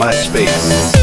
My space.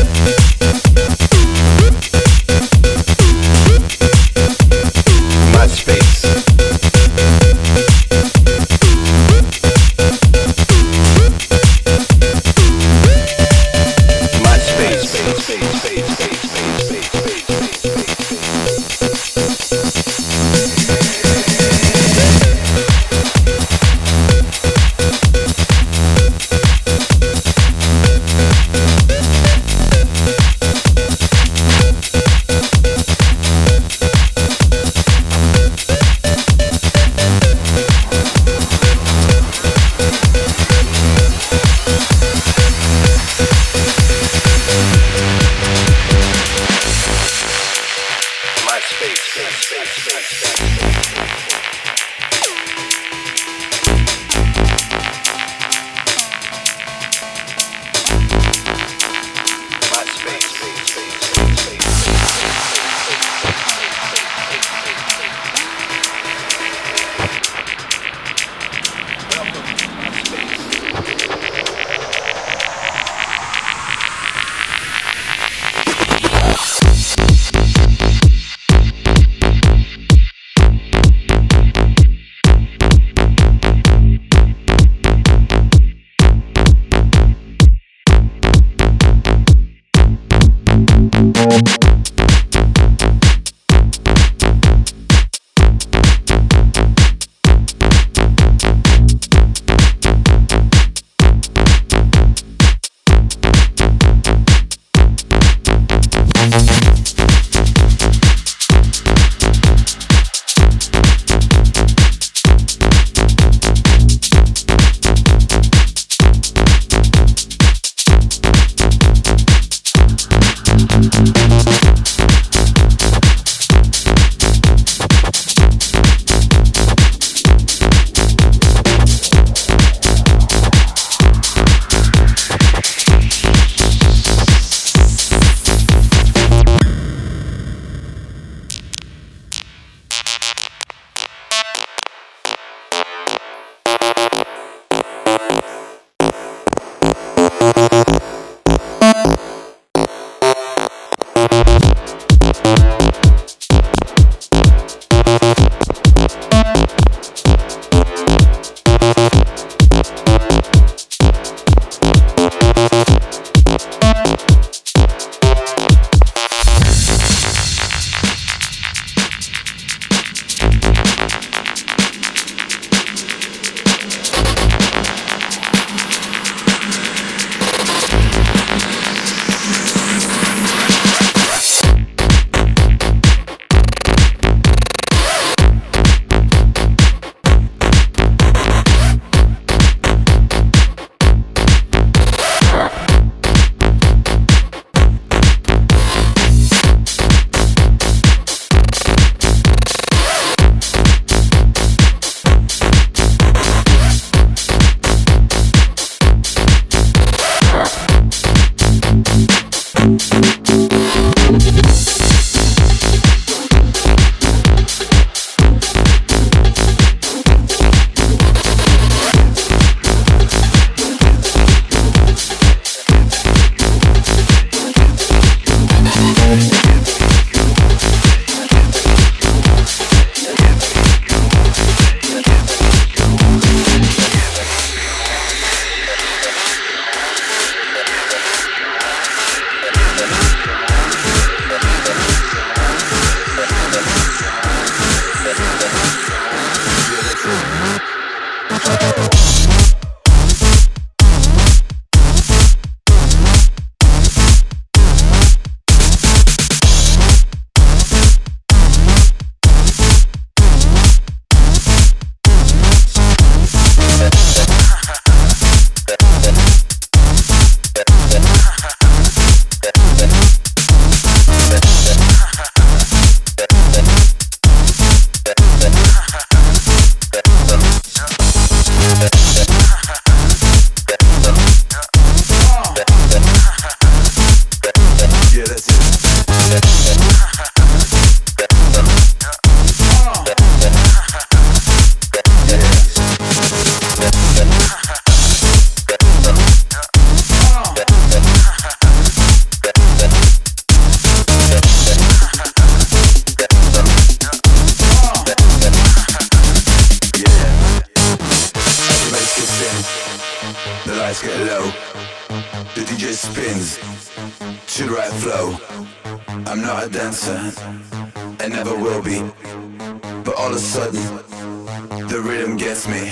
rhythm gets me.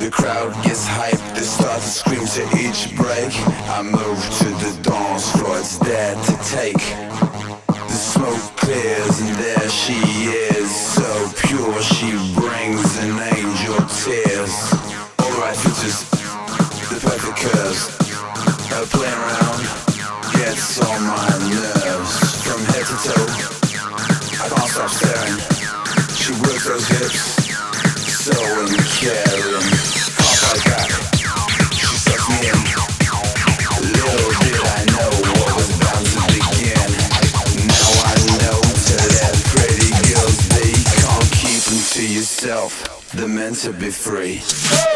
The crowd gets hyped, they start to scream to each break. I move to the dance floor, it's there to take. The smoke clears and there she is, so pure she brings an angel tears. Alright, just the perfect curves. to be free.